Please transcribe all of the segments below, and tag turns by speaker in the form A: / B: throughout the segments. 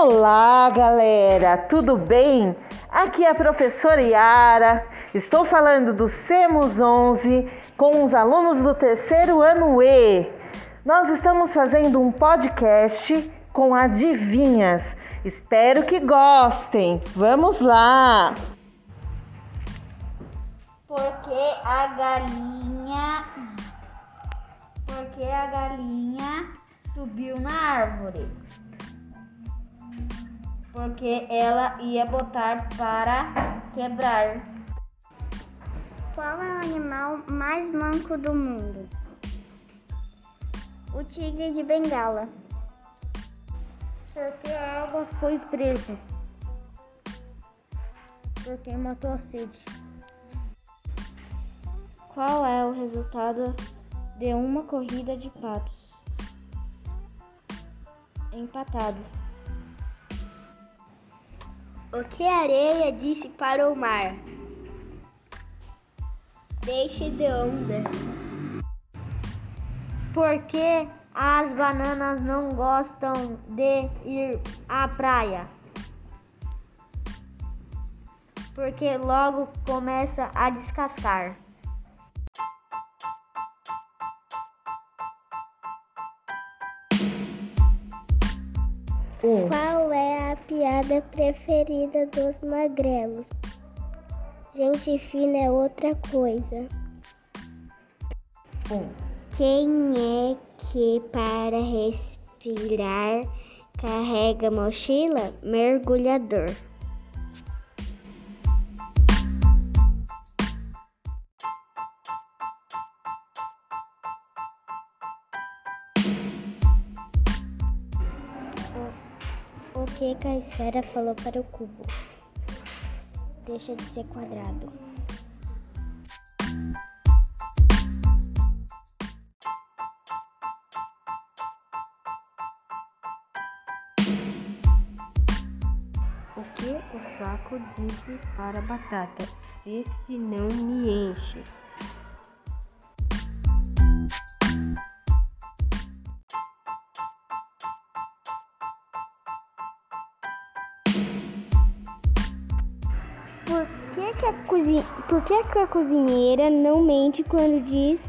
A: Olá, galera, tudo bem? Aqui é a professora Yara. Estou falando do CEMUS 11 com os alunos do terceiro ano E. Nós estamos fazendo um podcast com adivinhas. Espero que gostem. Vamos lá!
B: Porque a galinha. Porque a galinha subiu na árvore porque ela ia botar para quebrar.
C: Qual é o animal mais manco do mundo? O tigre de Bengala.
D: Porque a água foi presa. Porque matou a sede.
E: Qual é o resultado de uma corrida de patos? Empatados.
F: O que a areia disse para o mar? Deixe de onda.
G: Por que as bananas não gostam de ir à praia? Porque logo começa a descascar.
C: Qual é a piada preferida dos magrelos? Gente fina é outra coisa.
A: Um.
C: Quem é que para respirar carrega mochila? Mergulhador. O que a esfera falou para o cubo? Deixa de ser quadrado.
E: O que o saco disse para a batata? Esse não me enche.
C: Que, a, cozi... Por que a cozinheira não mente quando diz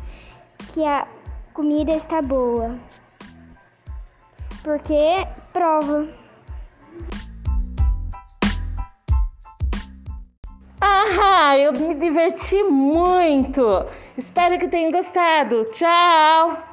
C: que a comida está boa? Porque prova.
A: Ah, eu me diverti muito. Espero que tenham gostado. Tchau!